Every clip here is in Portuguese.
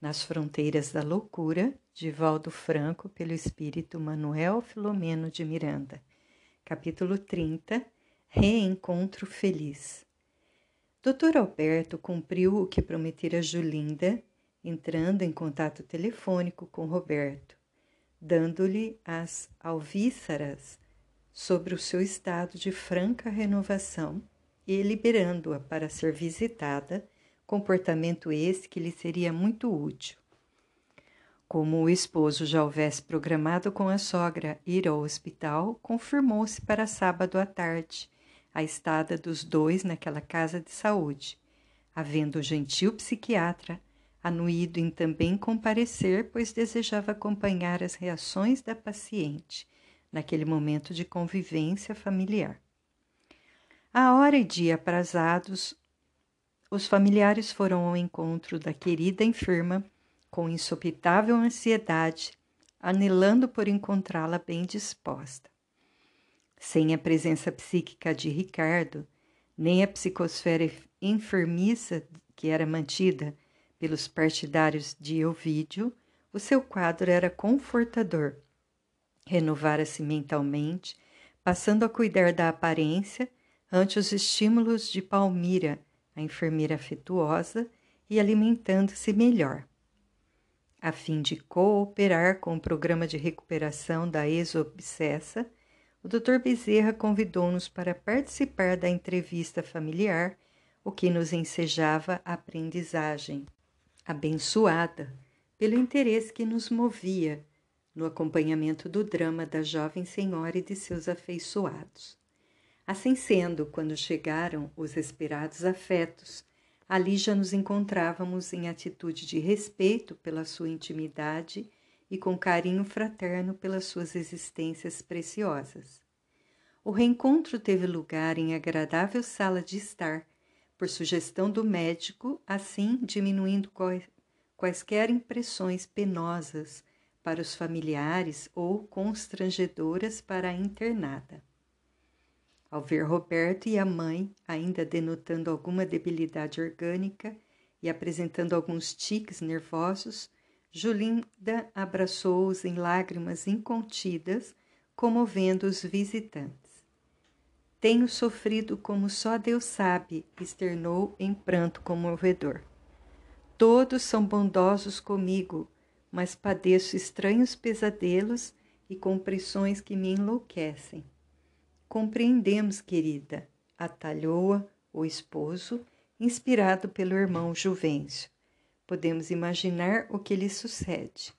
Nas Fronteiras da Loucura, de Valdo Franco, pelo espírito Manuel Filomeno de Miranda. Capítulo 30 Reencontro Feliz. Dr. Alberto cumpriu o que prometera Julinda, entrando em contato telefônico com Roberto, dando-lhe as alvíceras sobre o seu estado de franca renovação e liberando-a para ser visitada comportamento esse que lhe seria muito útil. Como o esposo já houvesse programado com a sogra ir ao hospital, confirmou-se para sábado à tarde a estada dos dois naquela casa de saúde, havendo o gentil psiquiatra anuído em também comparecer, pois desejava acompanhar as reações da paciente naquele momento de convivência familiar. A hora e dia aprazados, os familiares foram ao encontro da querida enferma com insopitável ansiedade, anelando por encontrá-la bem disposta. Sem a presença psíquica de Ricardo, nem a psicosfera enfermiça que era mantida pelos partidários de Ovídio, o seu quadro era confortador. Renovara-se mentalmente, passando a cuidar da aparência ante os estímulos de Palmira, a enfermeira afetuosa e alimentando-se melhor. A fim de cooperar com o programa de recuperação da ex-obsessa, o Dr. Bezerra convidou-nos para participar da entrevista familiar, o que nos ensejava a aprendizagem, abençoada pelo interesse que nos movia no acompanhamento do drama da jovem senhora e de seus afeiçoados. Assim sendo, quando chegaram os esperados afetos, ali já nos encontrávamos em atitude de respeito pela sua intimidade e com carinho fraterno pelas suas existências preciosas. O reencontro teve lugar em agradável sala de estar, por sugestão do médico, assim diminuindo quaisquer impressões penosas para os familiares ou constrangedoras para a internada. Ao ver Roberto e a mãe, ainda denotando alguma debilidade orgânica e apresentando alguns tiques nervosos, Julinda abraçou-os em lágrimas incontidas, comovendo os visitantes. Tenho sofrido como só Deus sabe, externou em pranto comovedor. Todos são bondosos comigo, mas padeço estranhos pesadelos e compressões que me enlouquecem. Compreendemos, querida, atalhou-a o esposo, inspirado pelo irmão Juvencio. Podemos imaginar o que lhe sucede.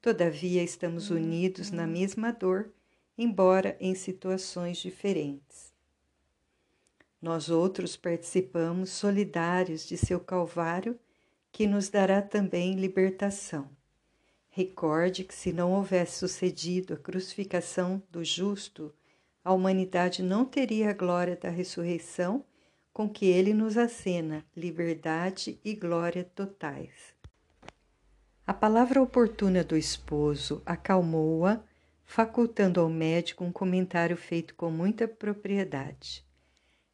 Todavia, estamos unidos na mesma dor, embora em situações diferentes. Nós outros participamos solidários de seu calvário, que nos dará também libertação. Recorde que, se não houvesse sucedido a crucificação do justo, a humanidade não teria a glória da ressurreição com que ele nos acena, liberdade e glória totais. A palavra oportuna do esposo acalmou-a, facultando ao médico um comentário feito com muita propriedade.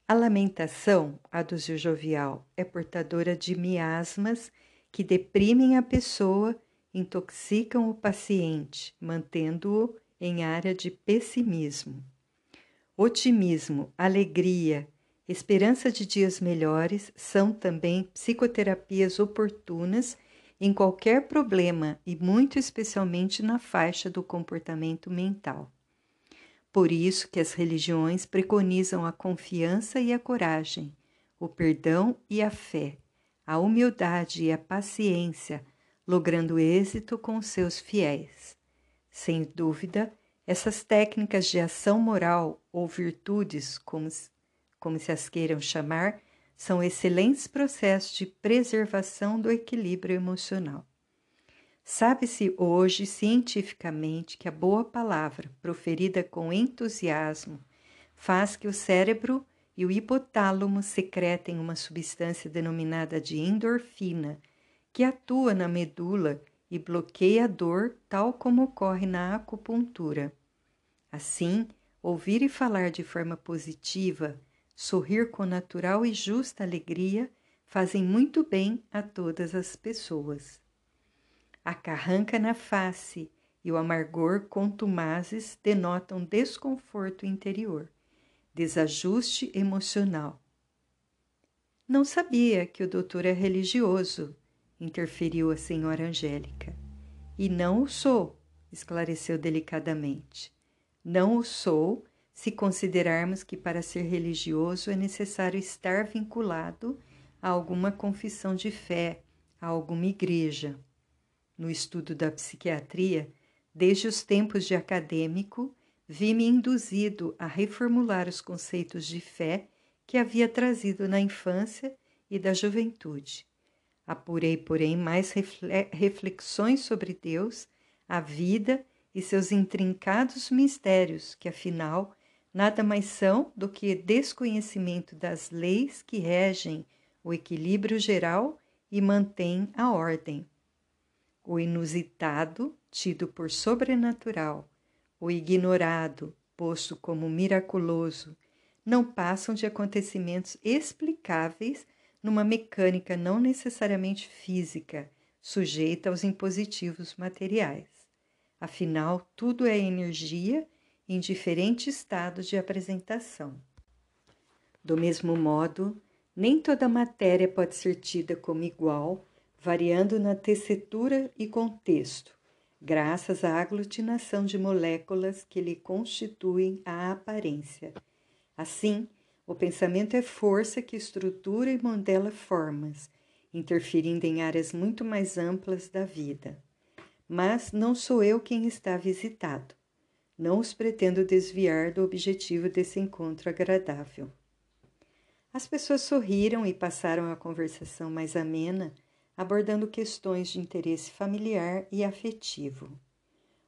A lamentação, aduziu Jovial, é portadora de miasmas que deprimem a pessoa, intoxicam o paciente, mantendo-o em área de pessimismo. Otimismo, alegria, esperança de dias melhores são também psicoterapias oportunas em qualquer problema e muito especialmente na faixa do comportamento mental. Por isso que as religiões preconizam a confiança e a coragem, o perdão e a fé, a humildade e a paciência, logrando êxito com seus fiéis. Sem dúvida, essas técnicas de ação moral ou virtudes, como, como se as queiram chamar, são excelentes processos de preservação do equilíbrio emocional. Sabe-se hoje cientificamente que a boa palavra, proferida com entusiasmo, faz que o cérebro e o hipotálamo secretem uma substância denominada de endorfina, que atua na medula e bloqueia a dor, tal como ocorre na acupuntura. Assim, ouvir e falar de forma positiva, sorrir com natural e justa alegria fazem muito bem a todas as pessoas. A carranca na face e o amargor contumazes denotam desconforto interior, desajuste emocional. Não sabia que o doutor é religioso, interferiu a senhora Angélica. E não o sou, esclareceu delicadamente. Não o sou se considerarmos que para ser religioso é necessário estar vinculado a alguma confissão de fé, a alguma igreja. No estudo da psiquiatria, desde os tempos de acadêmico, vi-me induzido a reformular os conceitos de fé que havia trazido na infância e da juventude. Apurei, porém, mais reflexões sobre Deus, a vida e seus intrincados mistérios, que afinal nada mais são do que desconhecimento das leis que regem o equilíbrio geral e mantêm a ordem. O inusitado, tido por sobrenatural, o ignorado, posto como miraculoso, não passam de acontecimentos explicáveis numa mecânica não necessariamente física, sujeita aos impositivos materiais. Afinal, tudo é energia em diferentes estados de apresentação. Do mesmo modo, nem toda matéria pode ser tida como igual, variando na tessitura e contexto, graças à aglutinação de moléculas que lhe constituem a aparência. Assim, o pensamento é força que estrutura e modela formas, interferindo em áreas muito mais amplas da vida. Mas não sou eu quem está visitado. Não os pretendo desviar do objetivo desse encontro agradável. As pessoas sorriram e passaram a conversação mais amena, abordando questões de interesse familiar e afetivo.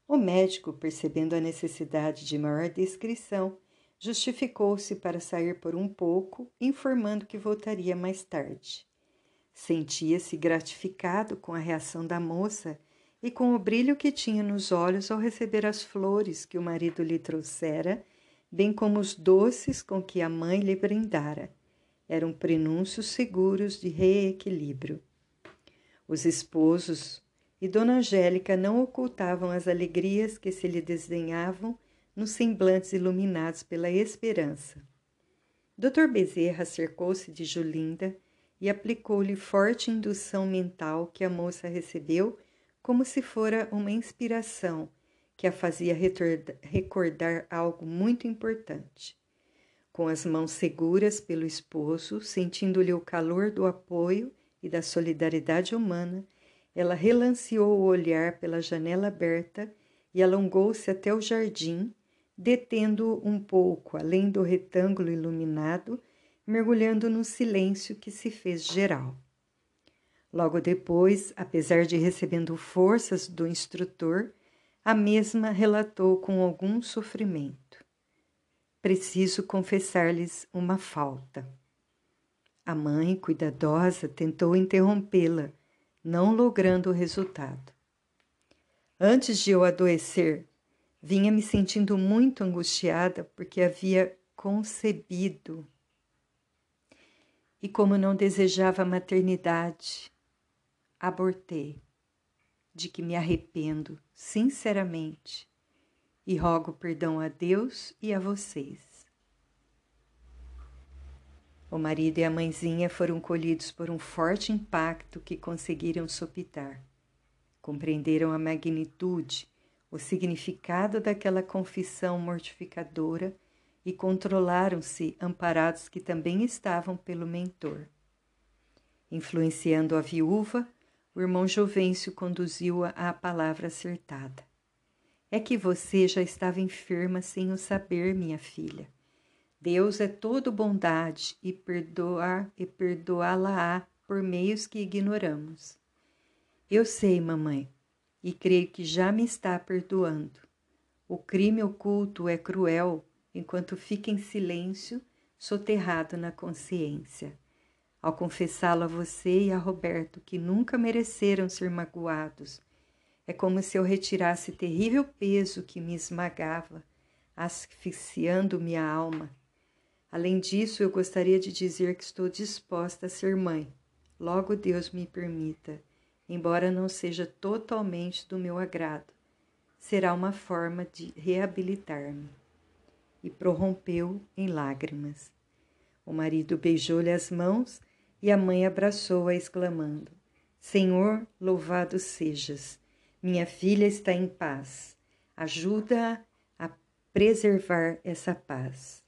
O médico, percebendo a necessidade de maior descrição, justificou-se para sair por um pouco, informando que voltaria mais tarde. Sentia-se gratificado com a reação da moça e com o brilho que tinha nos olhos ao receber as flores que o marido lhe trouxera, bem como os doces com que a mãe lhe brindara. Eram prenúncios seguros de reequilíbrio. Os esposos e Dona Angélica não ocultavam as alegrias que se lhe desdenhavam nos semblantes iluminados pela esperança. Dr. Bezerra cercou-se de Julinda e aplicou-lhe forte indução mental que a moça recebeu como se fora uma inspiração que a fazia recordar algo muito importante. Com as mãos seguras pelo esposo, sentindo-lhe o calor do apoio e da solidariedade humana, ela relanceou o olhar pela janela aberta e alongou-se até o jardim, detendo um pouco além do retângulo iluminado, mergulhando no silêncio que se fez geral. Logo depois, apesar de recebendo forças do instrutor, a mesma relatou com algum sofrimento. Preciso confessar-lhes uma falta. A mãe, cuidadosa, tentou interrompê-la, não logrando o resultado. Antes de eu adoecer, Vinha me sentindo muito angustiada porque havia concebido. E como não desejava maternidade, abortei, de que me arrependo sinceramente e rogo perdão a Deus e a vocês. O marido e a mãezinha foram colhidos por um forte impacto que conseguiram sopitar. Compreenderam a magnitude o significado daquela confissão mortificadora e controlaram-se amparados que também estavam pelo mentor. Influenciando a viúva, o irmão Jovencio conduziu-a à palavra acertada. É que você já estava enferma sem o saber, minha filha. Deus é todo bondade e perdoar e perdoá-la-á por meios que ignoramos. Eu sei, mamãe, e creio que já me está perdoando. O crime oculto é cruel enquanto fica em silêncio, soterrado na consciência. Ao confessá-lo a você e a Roberto, que nunca mereceram ser magoados, é como se eu retirasse terrível peso que me esmagava, asfixiando minha alma. Além disso, eu gostaria de dizer que estou disposta a ser mãe. Logo Deus me permita embora não seja totalmente do meu agrado. Será uma forma de reabilitar-me. E prorrompeu em lágrimas. O marido beijou-lhe as mãos e a mãe abraçou-a, exclamando: Senhor, louvado sejas. Minha filha está em paz. Ajuda-a a preservar essa paz.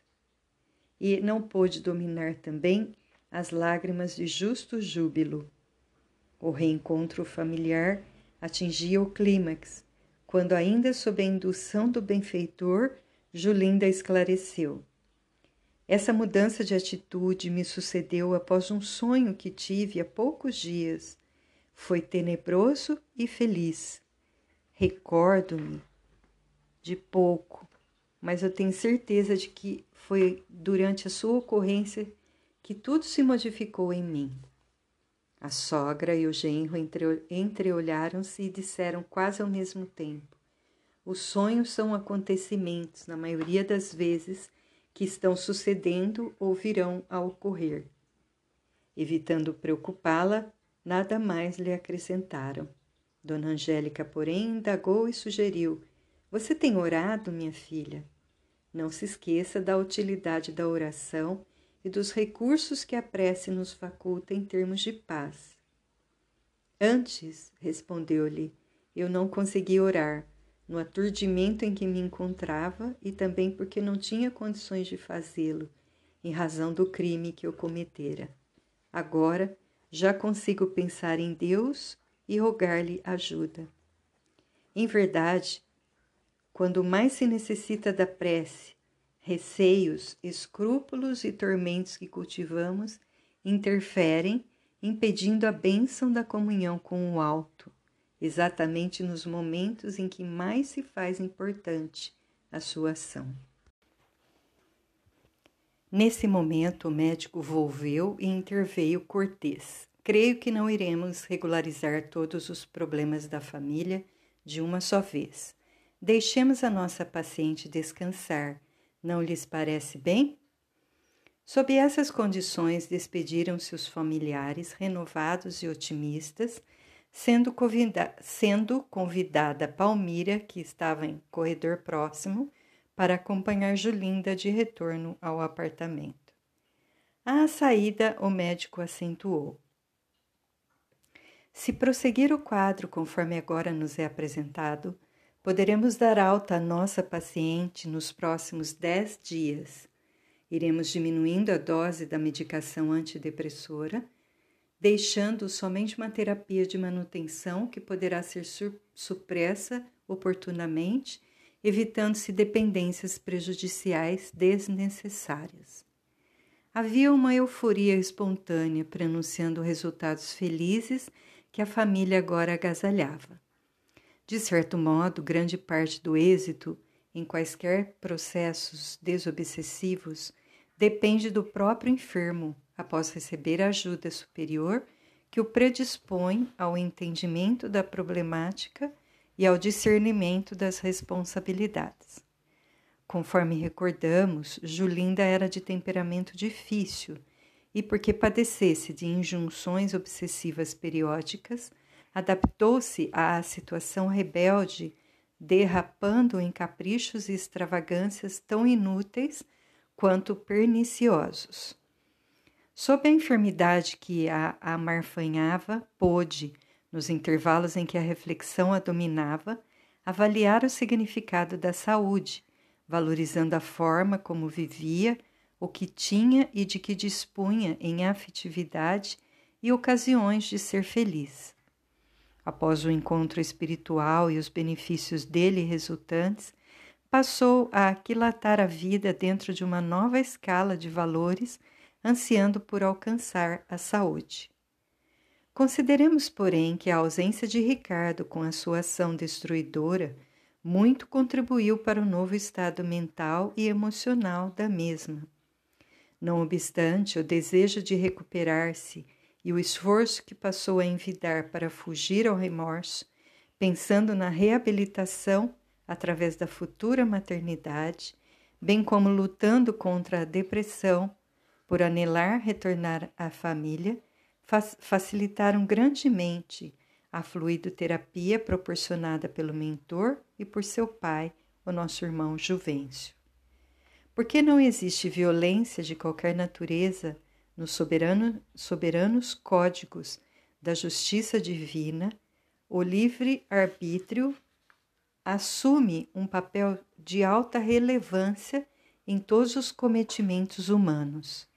E não pôde dominar também as lágrimas de justo júbilo. O reencontro familiar atingia o clímax, quando, ainda sob a indução do benfeitor, Julinda esclareceu. Essa mudança de atitude me sucedeu após um sonho que tive há poucos dias. Foi tenebroso e feliz. Recordo-me de pouco, mas eu tenho certeza de que foi durante a sua ocorrência que tudo se modificou em mim. A sogra e o genro entreolharam-se e disseram quase ao mesmo tempo: Os sonhos são acontecimentos, na maioria das vezes, que estão sucedendo ou virão a ocorrer. Evitando preocupá-la, nada mais lhe acrescentaram. Dona Angélica, porém, indagou e sugeriu: Você tem orado, minha filha? Não se esqueça da utilidade da oração e dos recursos que a prece nos faculta em termos de paz. Antes, respondeu-lhe, eu não consegui orar, no aturdimento em que me encontrava e também porque não tinha condições de fazê-lo, em razão do crime que eu cometera. Agora já consigo pensar em Deus e rogar-lhe ajuda. Em verdade, quando mais se necessita da prece, receios, escrúpulos e tormentos que cultivamos interferem, impedindo a bênção da comunhão com o alto exatamente nos momentos em que mais se faz importante a sua ação. Nesse momento, o médico volveu e interveio cortês. Creio que não iremos regularizar todos os problemas da família de uma só vez. Deixemos a nossa paciente descansar. Não lhes parece bem? Sob essas condições, despediram-se os familiares, renovados e otimistas, sendo, convida sendo convidada Palmira, que estava em corredor próximo, para acompanhar Julinda de retorno ao apartamento. À saída, o médico acentuou. Se prosseguir o quadro conforme agora nos é apresentado, poderemos dar alta à nossa paciente nos próximos dez dias. Iremos diminuindo a dose da medicação antidepressora deixando somente uma terapia de manutenção que poderá ser supressa oportunamente, evitando-se dependências prejudiciais desnecessárias. Havia uma euforia espontânea prenunciando resultados felizes que a família agora agasalhava. De certo modo, grande parte do êxito em quaisquer processos desobsessivos depende do próprio enfermo após receber ajuda superior que o predispõe ao entendimento da problemática e ao discernimento das responsabilidades. Conforme recordamos, Julinda era de temperamento difícil e, porque padecesse de injunções obsessivas periódicas, adaptou-se à situação rebelde, derrapando em caprichos e extravagâncias tão inúteis quanto perniciosos. Sob a enfermidade que a amarfanhava, pôde, nos intervalos em que a reflexão a dominava, avaliar o significado da saúde, valorizando a forma como vivia, o que tinha e de que dispunha em afetividade e ocasiões de ser feliz. Após o encontro espiritual e os benefícios dele resultantes, passou a aquilatar a vida dentro de uma nova escala de valores ansiando por alcançar a saúde. Consideremos, porém, que a ausência de Ricardo com a sua ação destruidora muito contribuiu para o novo estado mental e emocional da mesma. Não obstante, o desejo de recuperar-se e o esforço que passou a envidar para fugir ao remorso, pensando na reabilitação através da futura maternidade, bem como lutando contra a depressão, por anelar retornar à família, facilitaram grandemente a fluidoterapia proporcionada pelo mentor e por seu pai, o nosso irmão Juvencio. Porque não existe violência de qualquer natureza nos soberano, soberanos códigos da justiça divina, o livre-arbítrio assume um papel de alta relevância em todos os cometimentos humanos.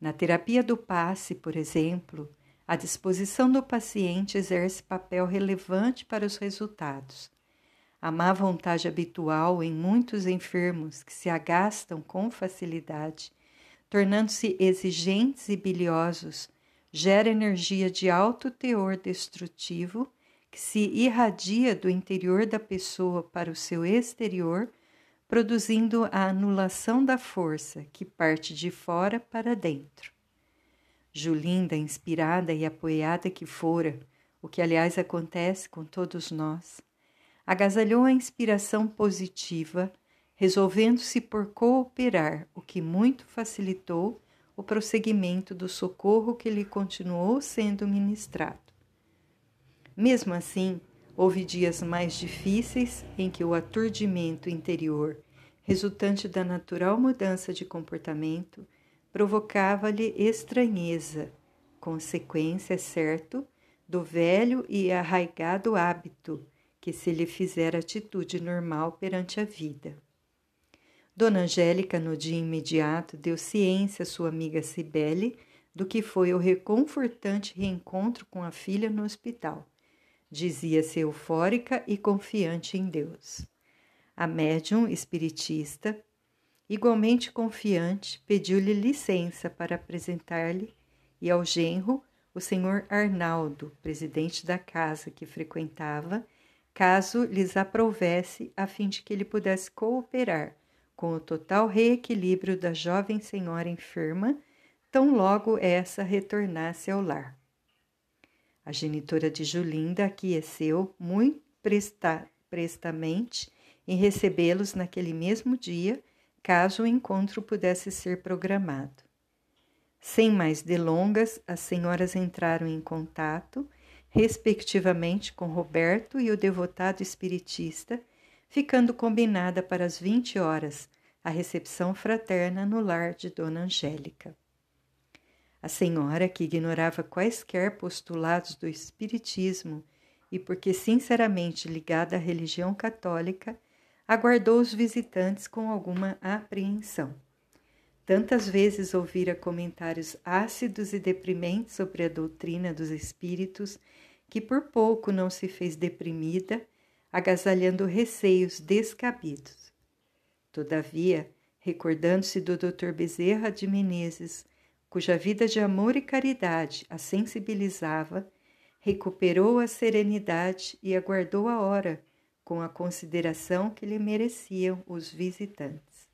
Na terapia do passe, por exemplo, a disposição do paciente exerce papel relevante para os resultados. A má vontade habitual em muitos enfermos que se agastam com facilidade, tornando-se exigentes e biliosos, gera energia de alto teor destrutivo que se irradia do interior da pessoa para o seu exterior produzindo a anulação da força que parte de fora para dentro. Julinda, inspirada e apoiada que fora, o que aliás acontece com todos nós, agasalhou a inspiração positiva, resolvendo-se por cooperar, o que muito facilitou o prosseguimento do socorro que lhe continuou sendo ministrado. Mesmo assim, Houve dias mais difíceis em que o aturdimento interior, resultante da natural mudança de comportamento, provocava-lhe estranheza, consequência, é certo, do velho e arraigado hábito que se lhe fizera atitude normal perante a vida. Dona Angélica, no dia imediato, deu ciência à sua amiga Cibele do que foi o reconfortante reencontro com a filha no hospital Dizia-se eufórica e confiante em Deus. A médium espiritista, igualmente confiante, pediu-lhe licença para apresentar-lhe e ao genro o senhor Arnaldo, presidente da casa que frequentava, caso lhes aprovesse, a fim de que ele pudesse cooperar com o total reequilíbrio da jovem senhora enferma, tão logo essa retornasse ao lar. A genitora de Julinda aqueceu muito presta, prestamente em recebê-los naquele mesmo dia, caso o encontro pudesse ser programado. Sem mais delongas, as senhoras entraram em contato, respectivamente com Roberto e o devotado espiritista, ficando combinada para as 20 horas a recepção fraterna no lar de Dona Angélica. A senhora, que ignorava quaisquer postulados do Espiritismo e porque sinceramente ligada à religião católica, aguardou os visitantes com alguma apreensão. Tantas vezes ouvira comentários ácidos e deprimentes sobre a doutrina dos espíritos que por pouco não se fez deprimida, agasalhando receios descabidos. Todavia, recordando-se do Dr. Bezerra de Menezes, cuja vida de amor e caridade a sensibilizava, recuperou a serenidade e aguardou a hora com a consideração que lhe mereciam os visitantes.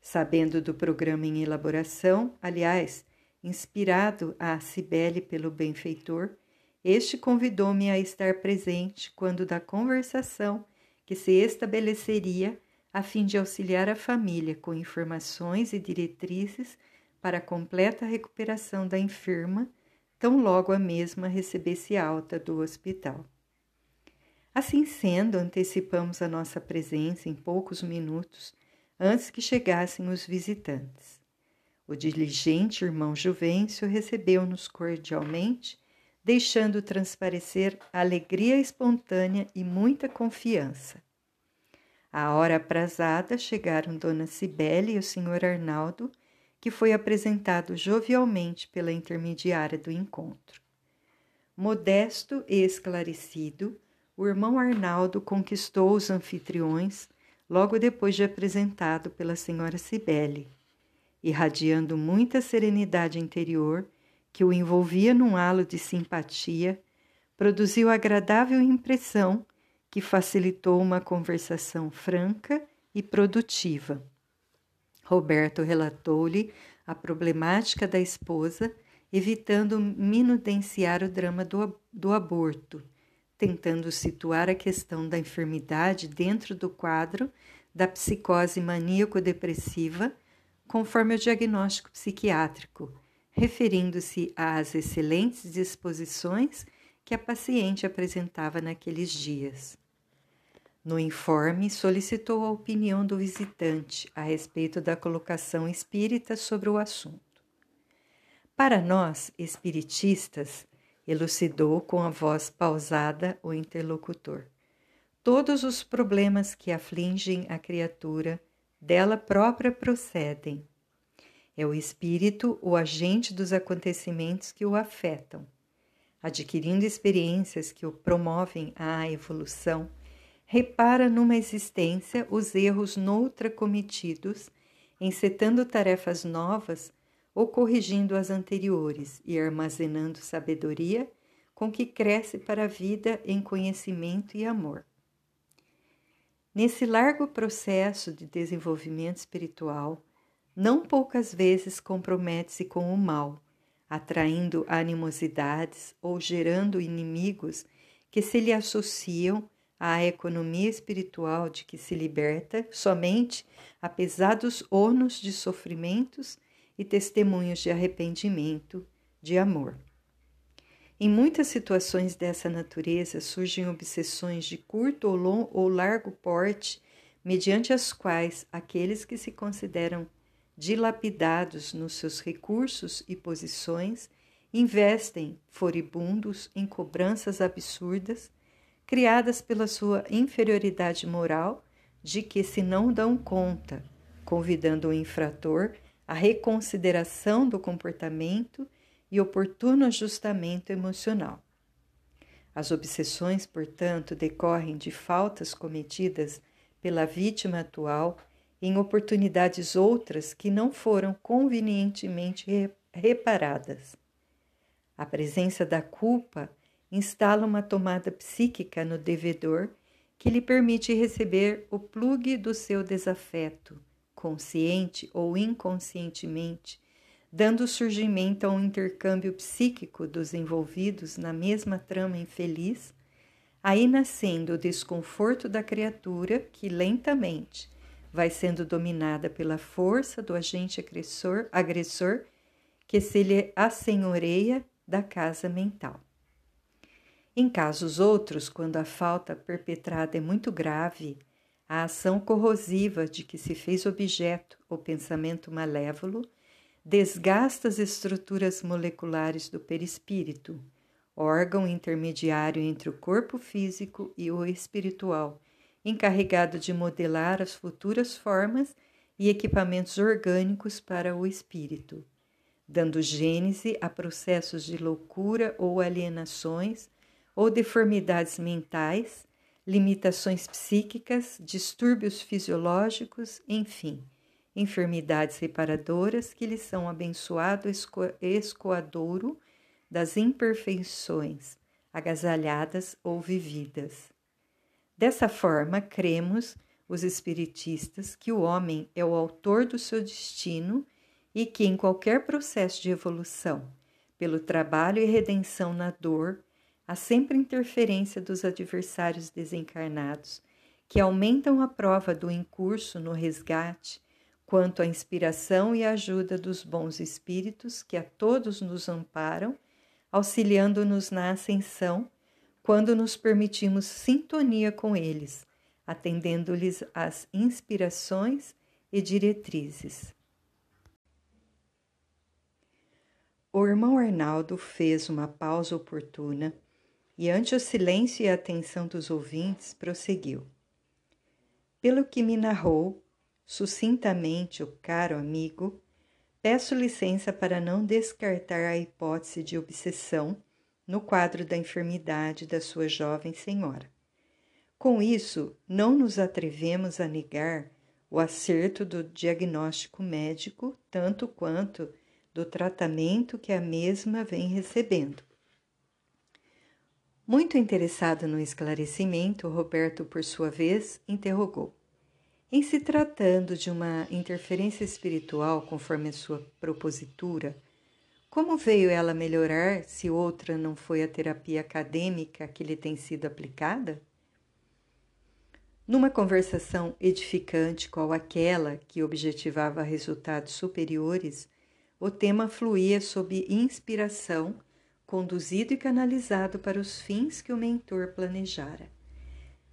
Sabendo do programa em elaboração, aliás, inspirado a Cibele pelo benfeitor, este convidou-me a estar presente quando da conversação que se estabeleceria a fim de auxiliar a família com informações e diretrizes para a completa recuperação da enferma, tão logo a mesma recebesse alta do hospital. Assim sendo, antecipamos a nossa presença em poucos minutos antes que chegassem os visitantes. O diligente irmão Juvencio recebeu-nos cordialmente, deixando transparecer alegria espontânea e muita confiança. À hora aprazada chegaram Dona Cibele e o senhor Arnaldo que foi apresentado jovialmente pela intermediária do encontro. Modesto e esclarecido, o irmão Arnaldo conquistou os anfitriões logo depois de apresentado pela senhora Cibele, irradiando muita serenidade interior que o envolvia num halo de simpatia, produziu agradável impressão que facilitou uma conversação franca e produtiva. Roberto relatou-lhe a problemática da esposa, evitando minudenciar o drama do, do aborto, tentando situar a questão da enfermidade dentro do quadro da psicose maníaco-depressiva, conforme o diagnóstico psiquiátrico, referindo-se às excelentes disposições que a paciente apresentava naqueles dias. No informe, solicitou a opinião do visitante a respeito da colocação espírita sobre o assunto. Para nós, espiritistas, elucidou com a voz pausada o interlocutor. Todos os problemas que afligem a criatura dela própria procedem. É o espírito o agente dos acontecimentos que o afetam. Adquirindo experiências que o promovem à evolução, repara numa existência os erros noutra cometidos, encetando tarefas novas ou corrigindo as anteriores e armazenando sabedoria com que cresce para a vida em conhecimento e amor. Nesse largo processo de desenvolvimento espiritual, não poucas vezes compromete-se com o mal, atraindo animosidades ou gerando inimigos que se lhe associam à economia espiritual de que se liberta somente apesar dos ônus de sofrimentos e testemunhos de arrependimento, de amor. Em muitas situações dessa natureza surgem obsessões de curto ou, long, ou largo porte, mediante as quais aqueles que se consideram dilapidados nos seus recursos e posições investem furibundos em cobranças absurdas, criadas pela sua inferioridade moral, de que se não dão conta, convidando o infrator à reconsideração do comportamento e oportuno ajustamento emocional. As obsessões, portanto, decorrem de faltas cometidas pela vítima atual em oportunidades outras que não foram convenientemente reparadas. A presença da culpa instala uma tomada psíquica no devedor que lhe permite receber o plugue do seu desafeto, consciente ou inconscientemente, dando surgimento a um intercâmbio psíquico dos envolvidos na mesma trama infeliz, aí nascendo o desconforto da criatura que lentamente vai sendo dominada pela força do agente agressor, agressor que se lhe assenhoreia da casa mental. Em casos outros, quando a falta perpetrada é muito grave, a ação corrosiva de que se fez objeto o pensamento malévolo desgasta as estruturas moleculares do perispírito, órgão intermediário entre o corpo físico e o espiritual, encarregado de modelar as futuras formas e equipamentos orgânicos para o espírito, dando gênese a processos de loucura ou alienações ou deformidades mentais, limitações psíquicas, distúrbios fisiológicos, enfim enfermidades reparadoras que lhe são abençoado escoadouro das imperfeições, agasalhadas ou vividas. Dessa forma, cremos, os espiritistas, que o homem é o autor do seu destino e que, em qualquer processo de evolução, pelo trabalho e redenção na dor, há sempre interferência dos adversários desencarnados, que aumentam a prova do incurso no resgate quanto à inspiração e ajuda dos bons espíritos que a todos nos amparam, auxiliando-nos na ascensão, quando nos permitimos sintonia com eles, atendendo-lhes às inspirações e diretrizes. O irmão Arnaldo fez uma pausa oportuna e, ante o silêncio e a atenção dos ouvintes, prosseguiu. Pelo que me narrou, sucintamente o caro amigo, peço licença para não descartar a hipótese de obsessão no quadro da enfermidade da sua jovem senhora. Com isso, não nos atrevemos a negar o acerto do diagnóstico médico, tanto quanto do tratamento que a mesma vem recebendo. Muito interessado no esclarecimento, Roberto, por sua vez, interrogou: em se tratando de uma interferência espiritual conforme a sua propositura, como veio ela melhorar se outra não foi a terapia acadêmica que lhe tem sido aplicada? Numa conversação edificante qual aquela que objetivava resultados superiores, o tema fluía sob inspiração conduzido e canalizado para os fins que o mentor planejara.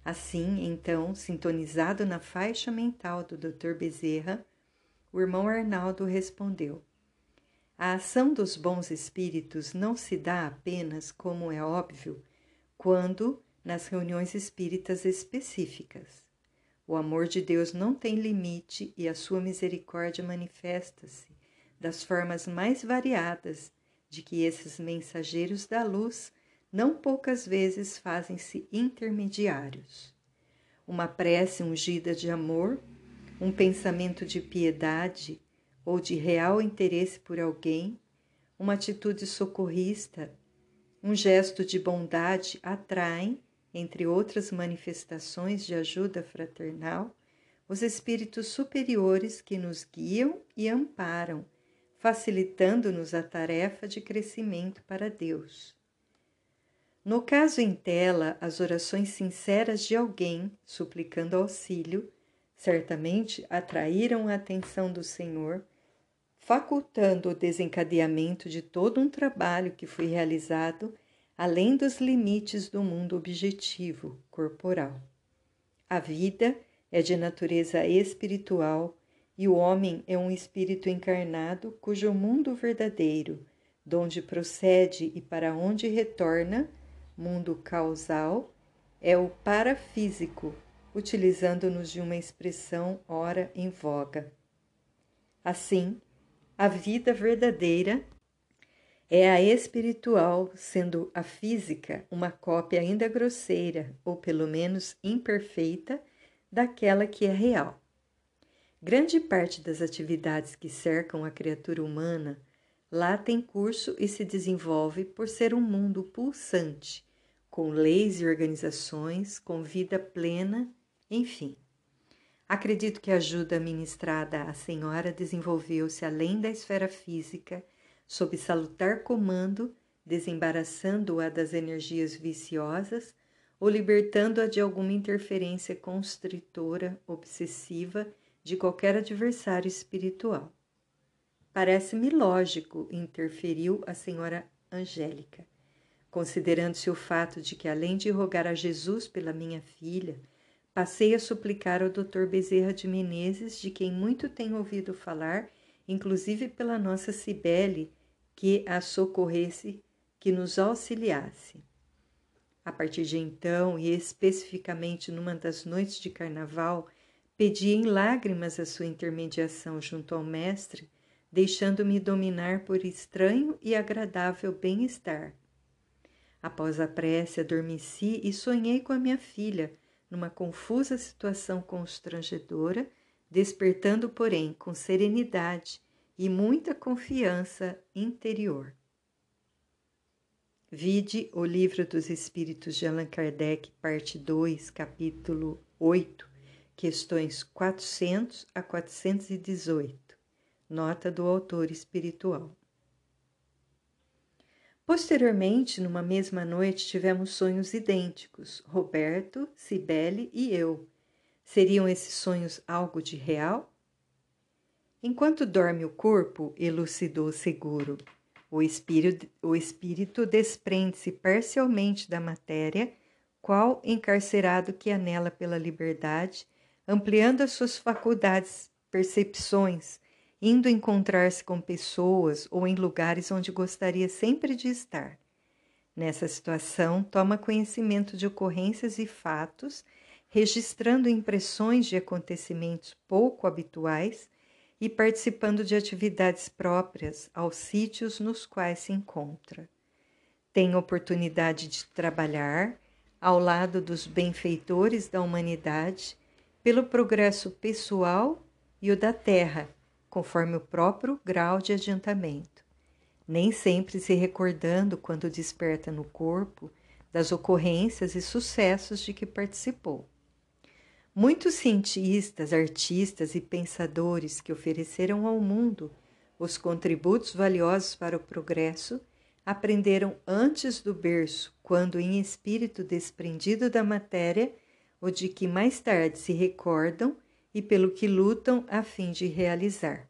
Assim, então, sintonizado na faixa mental do Dr. Bezerra, o irmão Arnaldo respondeu: A ação dos bons espíritos não se dá apenas, como é óbvio, quando nas reuniões espíritas específicas. O amor de Deus não tem limite e a sua misericórdia manifesta-se das formas mais variadas de que esses mensageiros da luz não poucas vezes fazem-se intermediários. Uma prece ungida de amor um pensamento de piedade ou de real interesse por alguém, uma atitude socorrista, um gesto de bondade atraem, entre outras manifestações de ajuda fraternal, os espíritos superiores que nos guiam e amparam, facilitando-nos a tarefa de crescimento para Deus. No caso em tela, as orações sinceras de alguém suplicando auxílio certamente atraíram a atenção do Senhor, facultando o desencadeamento de todo um trabalho que foi realizado além dos limites do mundo objetivo, corporal. A vida é de natureza espiritual e o homem é um espírito encarnado cujo mundo verdadeiro, donde procede e para onde retorna, mundo causal, é o parafísico, utilizando-nos de uma expressão ora em voga. Assim, a vida verdadeira é a espiritual, sendo a física uma cópia ainda grosseira, ou pelo menos imperfeita, daquela que é real. Grande parte das atividades que cercam a criatura humana lá tem curso e se desenvolve por ser um mundo pulsante, com leis e organizações, com vida plena enfim, acredito que a ajuda ministrada à senhora desenvolveu-se além da esfera física, sob salutar comando, desembaraçando-a das energias viciosas ou libertando-a de alguma interferência constritora, obsessiva de qualquer adversário espiritual. Parece-me lógico, interferiu a senhora Angélica, considerando-se o fato de que, além de rogar a Jesus pela minha filha, Passei a suplicar ao Dr. Bezerra de Menezes, de quem muito tenho ouvido falar, inclusive pela nossa Cibele, que a socorresse, que nos auxiliasse. A partir de então, e especificamente numa das noites de carnaval, pedi em lágrimas a sua intermediação junto ao Mestre, deixando-me dominar por estranho e agradável bem-estar. Após a prece, adormeci e sonhei com a minha filha, numa confusa situação constrangedora, despertando, porém, com serenidade e muita confiança interior. Vide o Livro dos Espíritos de Allan Kardec, parte 2, capítulo 8, questões 400 a 418. Nota do autor espiritual. Posteriormente, numa mesma noite, tivemos sonhos idênticos, Roberto, Cibele e eu. Seriam esses sonhos algo de real? Enquanto dorme o corpo, elucidou seguro. O espírito, o espírito desprende-se parcialmente da matéria, qual encarcerado que anela pela liberdade, ampliando as suas faculdades, percepções, indo encontrar-se com pessoas ou em lugares onde gostaria sempre de estar. Nessa situação, toma conhecimento de ocorrências e fatos, registrando impressões de acontecimentos pouco habituais e participando de atividades próprias aos sítios nos quais se encontra. Tem oportunidade de trabalhar ao lado dos benfeitores da humanidade pelo progresso pessoal e o da terra conforme o próprio grau de adiantamento, nem sempre se recordando quando desperta no corpo das ocorrências e sucessos de que participou. Muitos cientistas, artistas e pensadores que ofereceram ao mundo os contributos valiosos para o progresso aprenderam antes do berço, quando em espírito desprendido da matéria, o de que mais tarde se recordam e pelo que lutam a fim de realizar.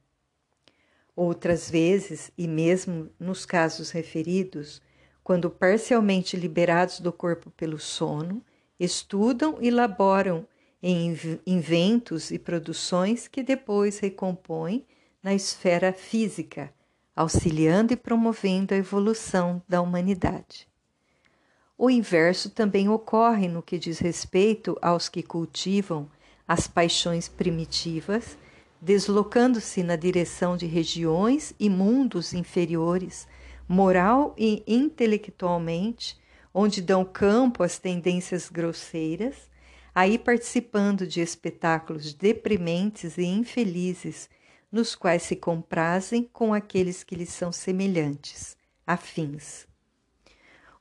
Outras vezes, e mesmo nos casos referidos, quando parcialmente liberados do corpo pelo sono, estudam e laboram em inventos e produções que depois recompõem na esfera física, auxiliando e promovendo a evolução da humanidade. O inverso também ocorre no que diz respeito aos que cultivam as paixões primitivas, deslocando-se na direção de regiões e mundos inferiores, moral e intelectualmente, onde dão campo às tendências grosseiras, aí participando de espetáculos deprimentes e infelizes, nos quais se comprazem com aqueles que lhes são semelhantes, afins.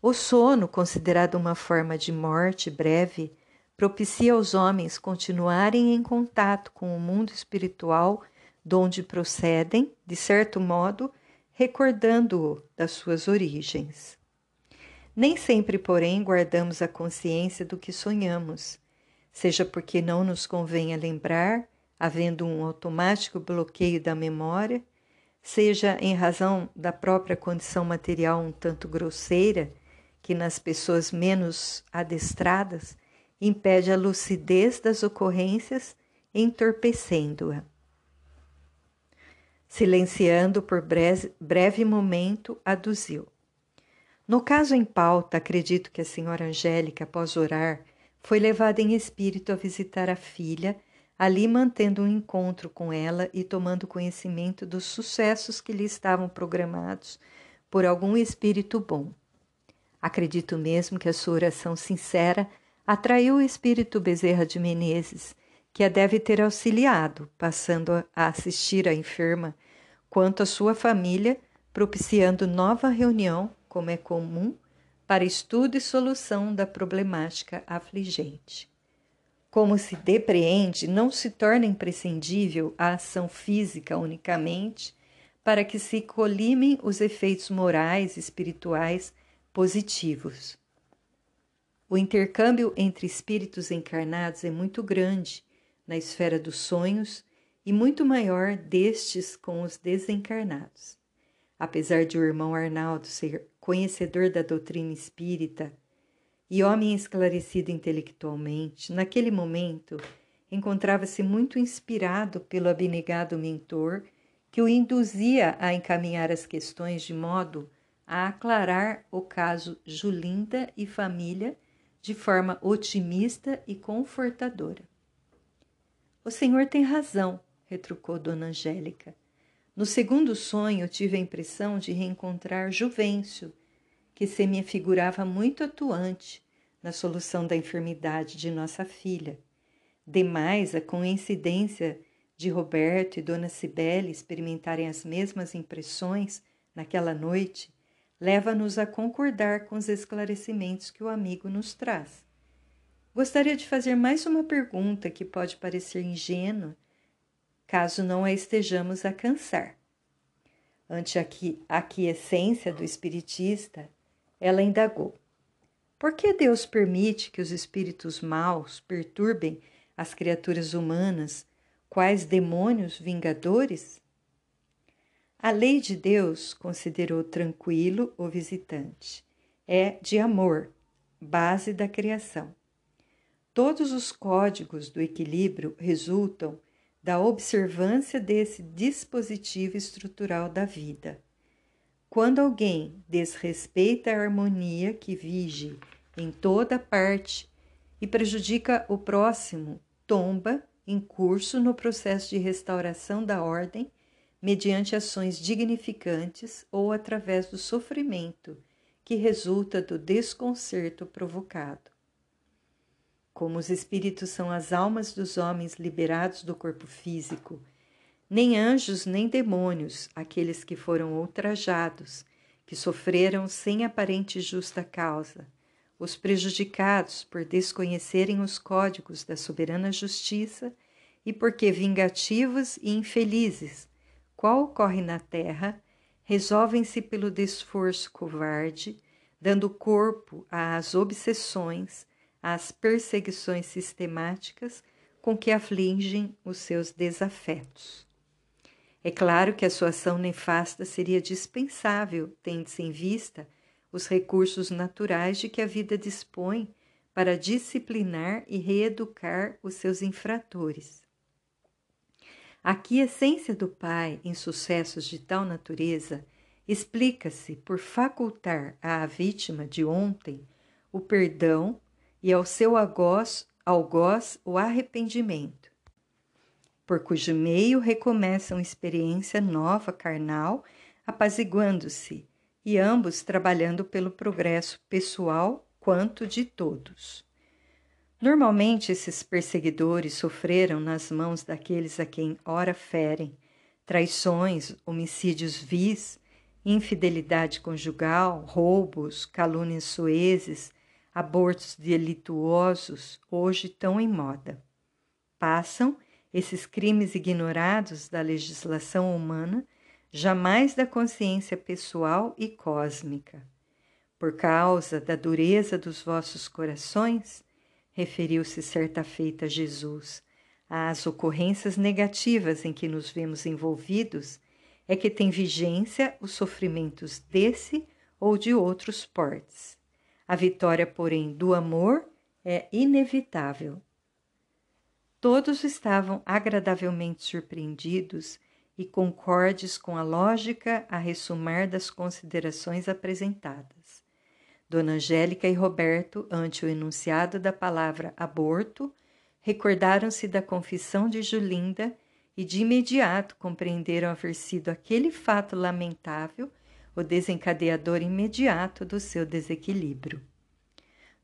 O sono, considerado uma forma de morte breve, propicia aos homens continuarem em contato com o mundo espiritual de onde procedem, de certo modo, recordando-o das suas origens. Nem sempre, porém, guardamos a consciência do que sonhamos, seja porque não nos convenha lembrar, havendo um automático bloqueio da memória, seja em razão da própria condição material um tanto grosseira, que nas pessoas menos adestradas impede a lucidez das ocorrências, entorpecendo-a. Silenciando por breve, momento, aduziu. No caso em pauta, acredito que a senhora Angélica, após orar, foi levada em espírito a visitar a filha, ali mantendo um encontro com ela e tomando conhecimento dos sucessos que lhe estavam programados por algum espírito bom. Acredito mesmo que a sua oração sincera atraiu o espírito Bezerra de Menezes, que a deve ter auxiliado, passando a assistir a enferma, quanto a sua família, propiciando nova reunião, como é comum, para estudo e solução da problemática afligente. Como se depreende, não se torna imprescindível a ação física unicamente para que se colimem os efeitos morais e espirituais positivos. O intercâmbio entre espíritos encarnados é muito grande na esfera dos sonhos e muito maior destes com os desencarnados. Apesar de o irmão Arnaldo ser conhecedor da doutrina espírita e homem esclarecido intelectualmente, naquele momento encontrava-se muito inspirado pelo abnegado mentor que o induzia a encaminhar as questões de modo a aclarar o caso Julinda e família de forma otimista e confortadora. O senhor tem razão, retrucou Dona Angélica. No segundo sonho, tive a impressão de reencontrar Juvencio, que se me figurava muito atuante na solução da enfermidade de nossa filha. Demais, a coincidência de Roberto e Dona Cibele experimentarem as mesmas impressões naquela noite leva-nos a concordar com os esclarecimentos que o amigo nos traz. Gostaria de fazer mais uma pergunta que pode parecer ingênua, caso não a estejamos a cansar. Ante a aquiescência do espiritista, ela indagou: Por que Deus permite que os espíritos maus perturbem as criaturas humanas, quais demônios vingadores? A lei de Deus considerou tranquilo o visitante. É de amor, base da criação. Todos os códigos do equilíbrio resultam da observância desse dispositivo estrutural da vida. Quando alguém desrespeita a harmonia que vige em toda parte e prejudica o próximo, tomba em curso no processo de restauração da ordem mediante ações dignificantes ou através do sofrimento que resulta do desconcerto provocado. Como os espíritos são as almas dos homens liberados do corpo físico, nem anjos nem demônios, aqueles que foram ultrajados, que sofreram sem aparente justa causa, os prejudicados por desconhecerem os códigos da soberana justiça e porque vingativos e infelizes qual ocorre na terra, resolvem-se pelo desforço covarde, dando corpo às obsessões, às perseguições sistemáticas com que afligem os seus desafetos. É claro que a sua ação nefasta seria dispensável, tendo-se em vista os recursos naturais de que a vida dispõe para disciplinar e reeducar os seus infratores. A quiescência do Pai em sucessos de tal natureza explica-se por facultar à vítima de ontem o perdão e ao seu algoz, algoz o arrependimento, por cujo meio recomeçam experiência nova carnal, apaziguando-se, e ambos trabalhando pelo progresso pessoal quanto de todos. Normalmente, esses perseguidores sofreram nas mãos daqueles a quem ora ferem traições, homicídios vis, infidelidade conjugal, roubos, calúnias suezes, abortos delituosos, hoje tão em moda. Passam esses crimes ignorados da legislação humana, jamais da consciência pessoal e cósmica. Por causa da dureza dos vossos corações, referiu-se certa feita a Jesus, às ocorrências negativas em que nos vemos envolvidos, é que tem vigência os sofrimentos desse ou de outros portes. A vitória, porém, do amor é inevitável. Todos estavam agradavelmente surpreendidos e concordes com a lógica a ressumar das considerações apresentadas. Dona Angélica e Roberto, ante o enunciado da palavra aborto, recordaram-se da confissão de Julinda e de imediato compreenderam haver sido aquele fato lamentável o desencadeador imediato do seu desequilíbrio.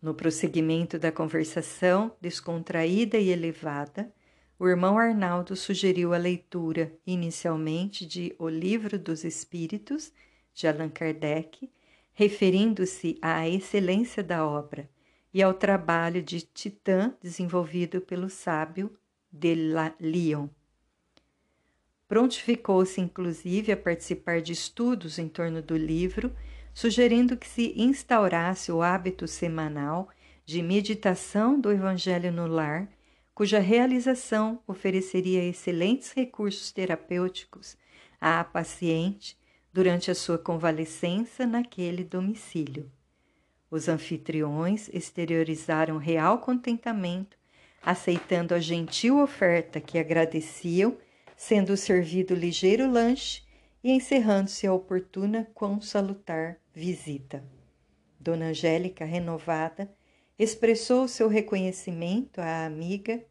No prosseguimento da conversação, descontraída e elevada, o irmão Arnaldo sugeriu a leitura, inicialmente, de O Livro dos Espíritos, de Allan Kardec, referindo-se à excelência da obra e ao trabalho de Titã desenvolvido pelo sábio de Lyon. Prontificou-se, inclusive, a participar de estudos em torno do livro, sugerindo que se instaurasse o hábito semanal de meditação do Evangelho no lar, cuja realização ofereceria excelentes recursos terapêuticos à paciente durante a sua convalescença naquele domicílio. Os anfitriões exteriorizaram real contentamento, aceitando a gentil oferta que agradeciam, sendo servido ligeiro lanche e encerrando-se a oportuna quão salutar visita. Dona Angélica, renovada, expressou seu reconhecimento à amiga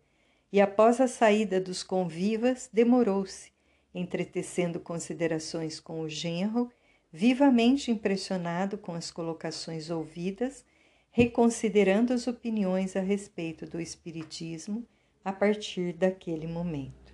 e, após a saída dos convivas, demorou-se, entretecendo considerações com o genro, vivamente impressionado com as colocações ouvidas, reconsiderando as opiniões a respeito do Espiritismo a partir daquele momento.